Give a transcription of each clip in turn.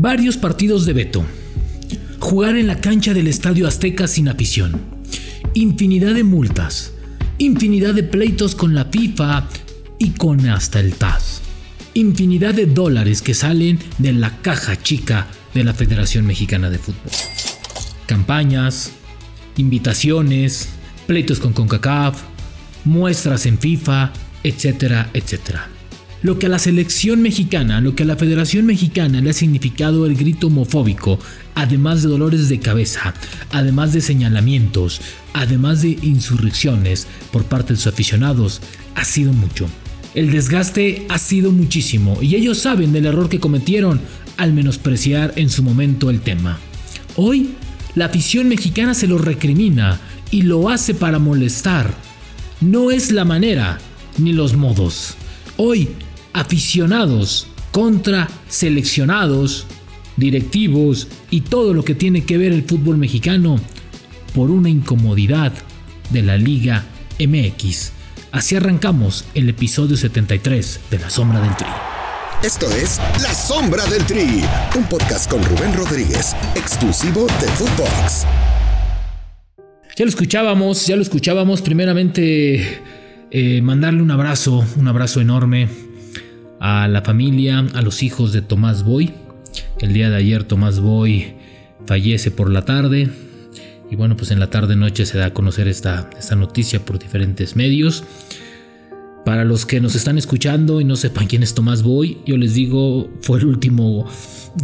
Varios partidos de veto. Jugar en la cancha del Estadio Azteca sin afición. Infinidad de multas. Infinidad de pleitos con la FIFA y con hasta el TAS. Infinidad de dólares que salen de la caja chica de la Federación Mexicana de Fútbol. Campañas, invitaciones, pleitos con CONCACAF, muestras en FIFA, etcétera, etcétera. Lo que a la selección mexicana, lo que a la Federación Mexicana le ha significado el grito homofóbico, además de dolores de cabeza, además de señalamientos, además de insurrecciones por parte de sus aficionados, ha sido mucho. El desgaste ha sido muchísimo y ellos saben del error que cometieron al menospreciar en su momento el tema. Hoy, la afición mexicana se lo recrimina y lo hace para molestar. No es la manera ni los modos. Hoy, aficionados contra seleccionados, directivos y todo lo que tiene que ver el fútbol mexicano por una incomodidad de la Liga MX. Así arrancamos el episodio 73 de La Sombra del Tri. Esto es La Sombra del Tri, un podcast con Rubén Rodríguez, exclusivo de Footbox. Ya lo escuchábamos, ya lo escuchábamos. Primeramente, eh, mandarle un abrazo, un abrazo enorme a la familia, a los hijos de Tomás Boy. El día de ayer Tomás Boy fallece por la tarde. Y bueno, pues en la tarde noche se da a conocer esta, esta noticia por diferentes medios. Para los que nos están escuchando y no sepan quién es Tomás Boy, yo les digo, fue el último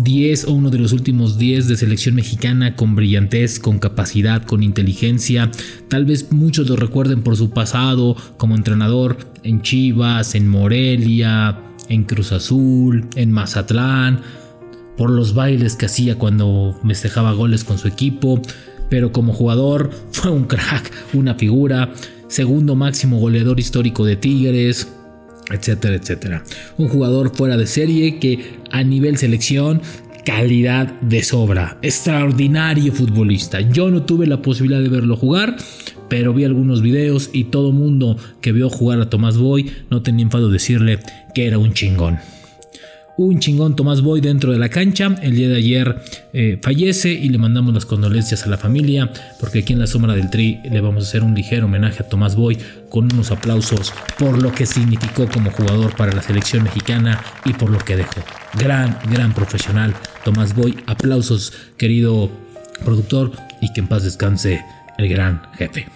10 o uno de los últimos 10 de selección mexicana con brillantez, con capacidad, con inteligencia. Tal vez muchos lo recuerden por su pasado como entrenador en Chivas, en Morelia, en Cruz Azul, en Mazatlán, por los bailes que hacía cuando festejaba goles con su equipo. Pero como jugador fue un crack, una figura, segundo máximo goleador histórico de Tigres, etcétera, etcétera. Un jugador fuera de serie que a nivel selección calidad de sobra, extraordinario futbolista. Yo no tuve la posibilidad de verlo jugar, pero vi algunos videos y todo mundo que vio jugar a Tomás Boy no tenía enfado decirle que era un chingón un chingón Tomás Boy dentro de la cancha. El día de ayer eh, fallece y le mandamos las condolencias a la familia porque aquí en la sombra del tri le vamos a hacer un ligero homenaje a Tomás Boy con unos aplausos por lo que significó como jugador para la selección mexicana y por lo que dejó. Gran, gran profesional Tomás Boy. Aplausos querido productor y que en paz descanse el gran jefe.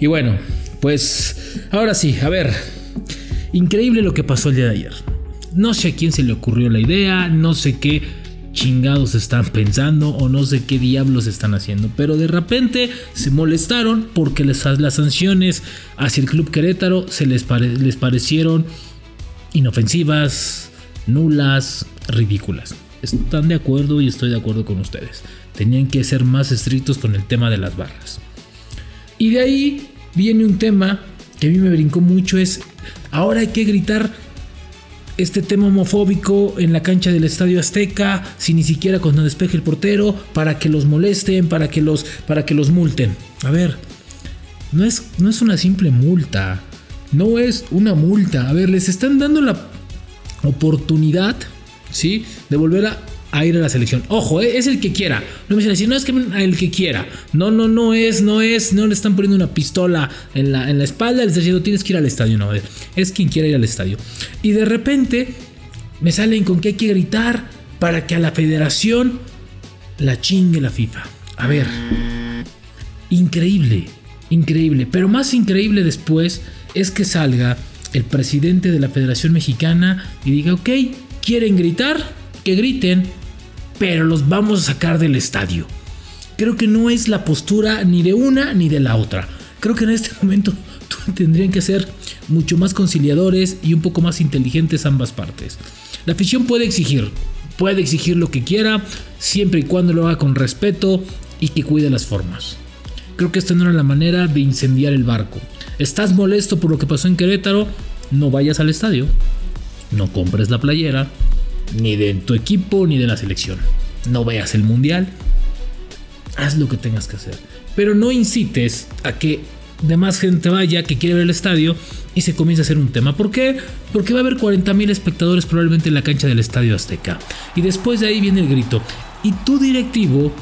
Y bueno, pues ahora sí, a ver. Increíble lo que pasó el día de ayer. No sé a quién se le ocurrió la idea, no sé qué chingados están pensando o no sé qué diablos están haciendo, pero de repente se molestaron porque les, las sanciones hacia el Club Querétaro se les, les parecieron inofensivas, nulas, ridículas. Están de acuerdo y estoy de acuerdo con ustedes. Tenían que ser más estrictos con el tema de las barras. Y de ahí viene un tema que a mí me brincó mucho, es ahora hay que gritar este tema homofóbico en la cancha del Estadio Azteca, sin ni siquiera cuando despeje el portero, para que los molesten, para que los, para que los multen. A ver, no es, no es una simple multa, no es una multa. A ver, les están dando la oportunidad, ¿sí? De volver a a ir a la selección. Ojo, eh, es el que quiera. No me decir, no es que el que quiera. No, no, no es, no es, no le están poniendo una pistola en la, en la espalda, le están diciendo tienes que ir al estadio. No, es quien quiera ir al estadio. Y de repente me salen con que hay que gritar para que a la federación la chingue la FIFA. A ver, increíble, increíble. Pero más increíble después es que salga el presidente de la Federación Mexicana y diga, ok, ¿quieren gritar? Griten, pero los vamos a sacar del estadio. Creo que no es la postura ni de una ni de la otra. Creo que en este momento tendrían que ser mucho más conciliadores y un poco más inteligentes ambas partes. La afición puede exigir, puede exigir lo que quiera, siempre y cuando lo haga con respeto y que cuide las formas. Creo que esta no era la manera de incendiar el barco. ¿Estás molesto por lo que pasó en Querétaro? No vayas al estadio, no compres la playera, ni de tu equipo, ni de la selección. No veas el mundial. Haz lo que tengas que hacer. Pero no incites a que demás gente vaya que quiere ver el estadio y se comienza a hacer un tema. ¿Por qué? Porque va a haber 40 mil espectadores probablemente en la cancha del Estadio Azteca. Y después de ahí viene el grito. Y tu directivo,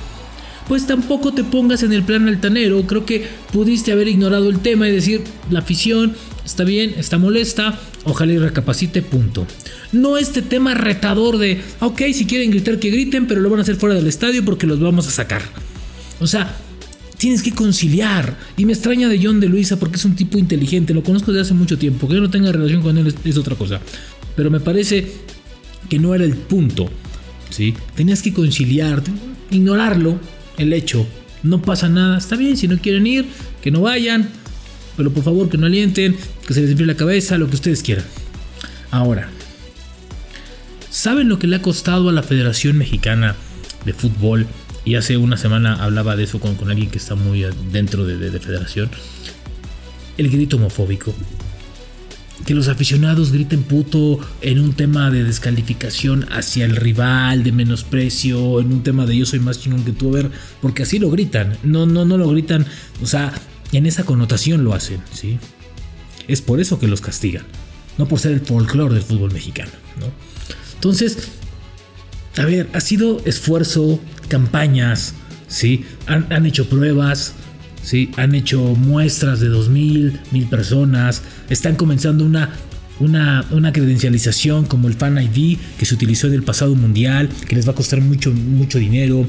pues tampoco te pongas en el plan altanero. Creo que pudiste haber ignorado el tema y decir, la afición está bien, está molesta, ojalá y recapacite, punto. No este tema retador de, ok, si quieren gritar que griten, pero lo van a hacer fuera del estadio porque los vamos a sacar. O sea, tienes que conciliar. Y me extraña de John de Luisa porque es un tipo inteligente, lo conozco desde hace mucho tiempo. Que yo no tenga relación con él es, otra cosa. Pero me parece que no era el punto. ¿sí? Tenías que conciliar, ignorarlo, el hecho. No pasa nada, está bien, si no quieren ir, que no vayan. Pero por favor que no alienten, que se les enfríe la cabeza, lo que ustedes quieran. Ahora, ¿saben lo que le ha costado a la Federación Mexicana de Fútbol y hace una semana hablaba de eso con, alguien que está muy dentro de, de, federación. El grito homofóbico. Que los aficionados griten puto en un tema de descalificación hacia el rival, de menosprecio, en un tema de yo soy más chingón que tú, a ver, porque así lo gritan. No, no, no lo gritan, o sea, en esa connotación lo hacen, ¿sí? Es por eso que los castigan, no por ser el folclore del fútbol mexicano, ¿no? Entonces, a ver, ha sido esfuerzo, campañas, ¿sí? Han, hecho pruebas, ¿sí? Han hecho muestras de 2.000, 1.000 personas. Están comenzando una, una, una, credencialización como el Fan ID que se utilizó en el pasado mundial, que les va a costar mucho, mucho dinero.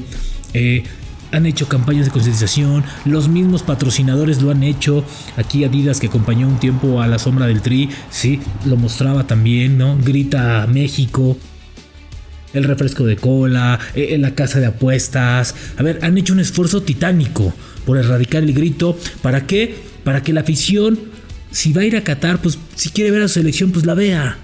Eh, han hecho campañas de concientización, los mismos patrocinadores lo han hecho. Aquí Adidas que acompañó un tiempo a la sombra del Tri, sí, lo mostraba también, ¿no? Grita México, el refresco de cola, en eh, la casa de apuestas. A ver, han hecho un esfuerzo titánico por erradicar el grito. ¿Para qué? Para que la afición, si va a ir a Qatar, pues si quiere ver a su selección, pues la vea.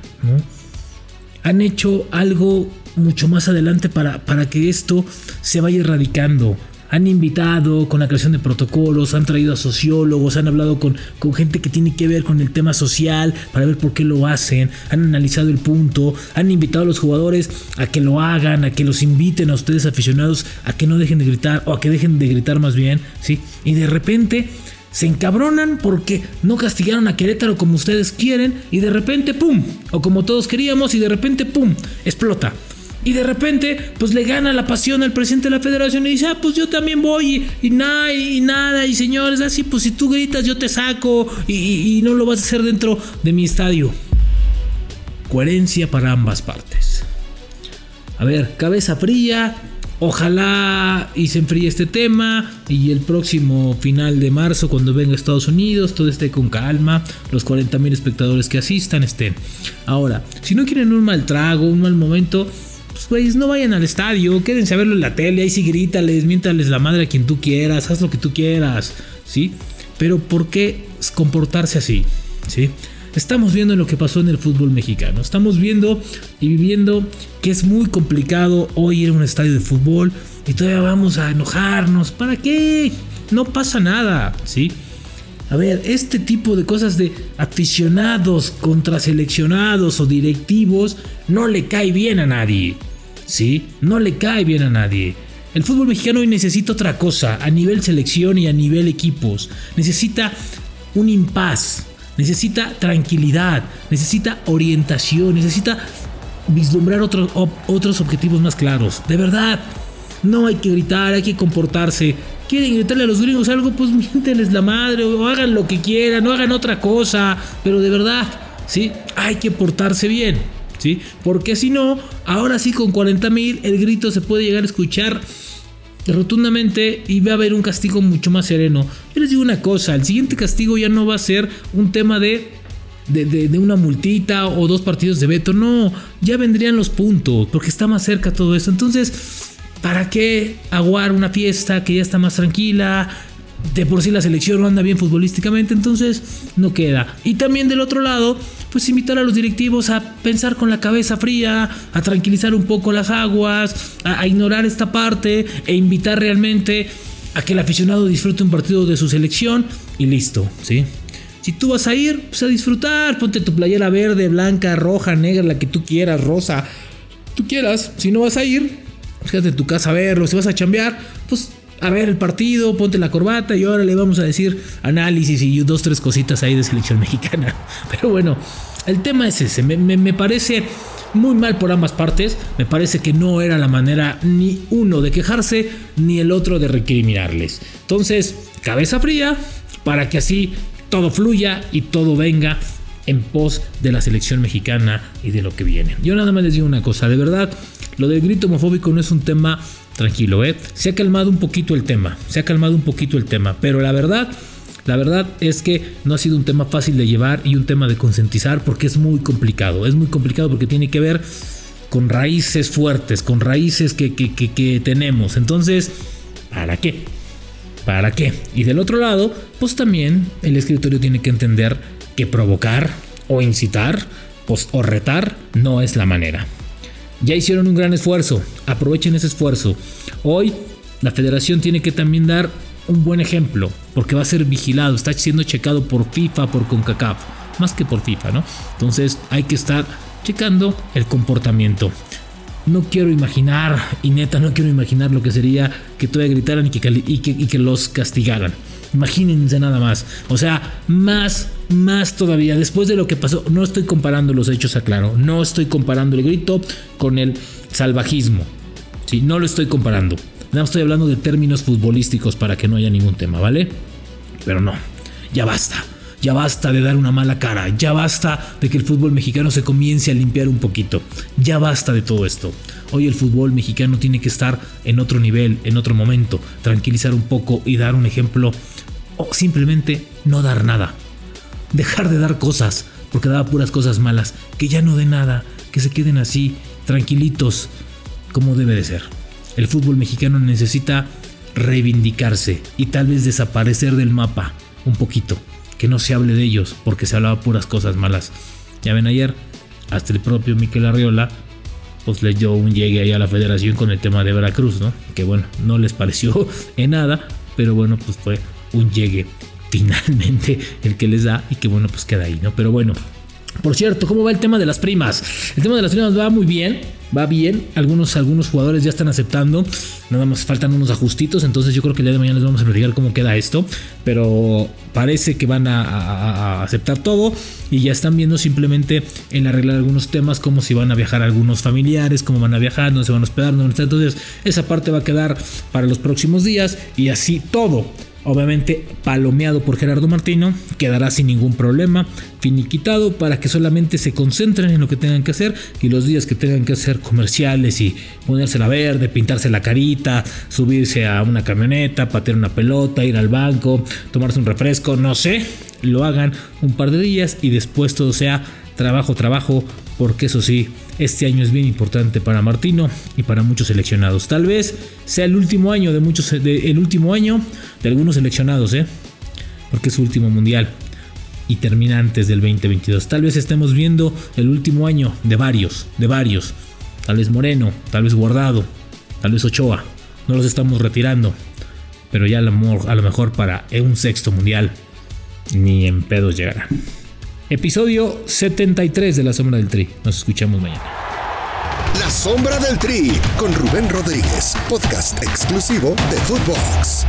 Han hecho algo mucho más adelante para, para que esto se vaya erradicando han invitado con la creación de protocolos, han traído a sociólogos, han hablado con, con gente que tiene que ver con el tema social para ver por qué lo hacen, han analizado el punto, han invitado a los jugadores a que lo hagan, a que los inviten a ustedes aficionados a que no dejen de gritar o a que dejen de gritar más bien, ¿sí? Y de repente se encabronan porque no castigaron a Querétaro como ustedes quieren y de repente, ¡pum! O como todos queríamos y de repente, ¡pum! Explota. Y de repente, pues le gana la pasión al presidente de la federación y dice, ah, pues yo también voy y, nada, y, nada, y señores, así, pues si tú gritas yo te saco y, no lo vas a hacer dentro de mi estadio. Coherencia para ambas partes. A ver, cabeza fría, Ojalá y se enfríe este tema y el próximo final de marzo cuando venga a Estados Unidos todo esté con calma, los 40 mil espectadores que asistan estén. Ahora, si no quieren un mal trago, un mal momento, pues no vayan al estadio, quédense a verlo en la tele, ahí sí grítales, miéntales la madre a quien tú quieras, haz lo que tú quieras, ¿sí? Pero ¿por qué comportarse así? ¿Sí? Estamos viendo lo que pasó en el fútbol mexicano. Estamos viendo y viviendo que es muy complicado hoy ir a un estadio de fútbol y todavía vamos a enojarnos. ¿Para qué? No pasa nada, ¿sí? A ver, este tipo de cosas de aficionados contra seleccionados o directivos no le cae bien a nadie. ¿Sí? No le cae bien a nadie. El fútbol mexicano hoy necesita otra cosa a nivel selección y a nivel equipos. Necesita un impas, necesita tranquilidad, necesita orientación, necesita vislumbrar otros, otros objetivos más claros. De verdad, no hay que gritar, hay que comportarse. Quieren gritarle a los gringos algo, pues miénteles la madre o hagan lo que quieran, no hagan otra cosa. Pero de verdad, ¿sí? Hay que portarse bien. Porque si no, ahora sí con 40 mil el grito se puede llegar a escuchar rotundamente y va a haber un castigo mucho más sereno. Yo les digo una cosa, el siguiente castigo ya no va a ser un tema de, de, de, una multita o dos partidos de veto, no, ya vendrían los puntos, porque está más cerca todo eso. Entonces, ¿para qué aguar una fiesta que ya está más tranquila? De por sí la selección no anda bien futbolísticamente, entonces no queda. Y también del otro lado, pues invitar a los directivos a pensar con la cabeza fría, a tranquilizar un poco las aguas, a, ignorar esta parte e invitar realmente a que el aficionado disfrute un partido de su selección y listo, ¿sí? Si tú vas a ir, pues a disfrutar, ponte tu playera verde, blanca, roja, negra, la que tú quieras, rosa, tú quieras. Si no vas a ir, pues quédate en tu casa a verlo. Si vas a chambear, pues a ver el partido, ponte la corbata y ahora le vamos a decir análisis y dos, tres cositas ahí de selección mexicana. Pero bueno, el tema es ese. Me, parece muy mal por ambas partes. Me parece que no era la manera ni uno de quejarse ni el otro de recriminarles. Entonces, cabeza fría para que así todo fluya y todo venga en pos de la selección mexicana y de lo que viene. Yo nada más les digo una cosa, de verdad, lo del grito homofóbico no es un tema tranquilo, ¿eh? Se ha calmado un poquito el tema, se ha calmado un poquito el tema, pero la verdad, la verdad es que no ha sido un tema fácil de llevar y un tema de concientizar porque es muy complicado, es muy complicado porque tiene que ver con raíces fuertes, con raíces que, que, que tenemos. Entonces, ¿para qué? ¿Para qué? Y del otro lado, pues también el escritorio tiene que entender que provocar o incitar pues, o retar no es la manera. Ya hicieron un gran esfuerzo, aprovechen ese esfuerzo. Hoy la federación tiene que también dar un buen ejemplo, porque va a ser vigilado, está siendo checado por FIFA, por CONCACAF, más que por FIFA, ¿no? Entonces hay que estar checando el comportamiento. No quiero imaginar, y neta, no quiero imaginar lo que sería que todavía gritaran y que los castigaran. Imagínense nada más. O sea, más, más todavía. Después de lo que pasó, no estoy comparando los hechos, aclaro. No estoy comparando el grito con el salvajismo. Sí, no lo estoy comparando. Nada estoy hablando de términos futbolísticos para que no haya ningún tema, ¿vale? Pero no, ya basta. Ya basta de dar una mala cara, ya basta de que el fútbol mexicano se comience a limpiar un poquito, ya basta de todo esto. Hoy el fútbol mexicano tiene que estar en otro nivel, en otro momento, tranquilizar un poco y dar un ejemplo o simplemente no dar nada. Dejar de dar cosas, porque daba puras cosas malas, que ya no dé nada, que se queden así, tranquilitos, como debe de ser. El fútbol mexicano necesita reivindicarse y tal vez desaparecer del mapa un poquito, que no se hable de ellos, porque se hablaba puras cosas malas. Ya ven ayer, hasta el propio Miquel Arriola pues le dio un llegue ahí a la federación con el tema de Veracruz, ¿no? Que bueno, no les pareció en nada, pero bueno, pues fue un llegue finalmente el que les da y que bueno, pues queda ahí, ¿no? Pero bueno, por cierto, ¿cómo va el tema de las primas? El tema de las primas va muy bien, va bien. Algunos, algunos jugadores ya están aceptando. Nada más faltan unos ajustitos. Entonces yo creo que el día de mañana les vamos a platicar cómo queda esto. Pero parece que van a, aceptar todo. Y ya están viendo simplemente en arreglar algunos temas. Como si van a viajar algunos familiares. Cómo van a viajar, dónde se van a hospedar. Dónde Entonces esa parte va a quedar para los próximos días. Y así todo obviamente palomeado por Gerardo Martino, quedará sin ningún problema, finiquitado para que solamente se concentren en lo que tengan que hacer y los días que tengan que hacer comerciales y ponerse la verde, pintarse la carita, subirse a una camioneta, patear una pelota, ir al banco, tomarse un refresco, no sé, lo hagan un par de días y después todo sea trabajo, trabajo, porque eso sí, este año es bien importante para Martino y para muchos seleccionados. Tal vez sea el último año de muchos, el último año de algunos seleccionados, ¿eh? porque es su último mundial y termina antes del 2022. Tal vez estemos viendo el último año de varios, de varios. Tal vez Moreno, tal vez Guardado, tal vez Ochoa. No los estamos retirando, pero ya a lo mejor para un sexto mundial ni en pedos llegará. Episodio 73 de La Sombra del Tri. Nos escuchamos mañana. La Sombra del Tri con Rubén Rodríguez, podcast exclusivo de Footbox.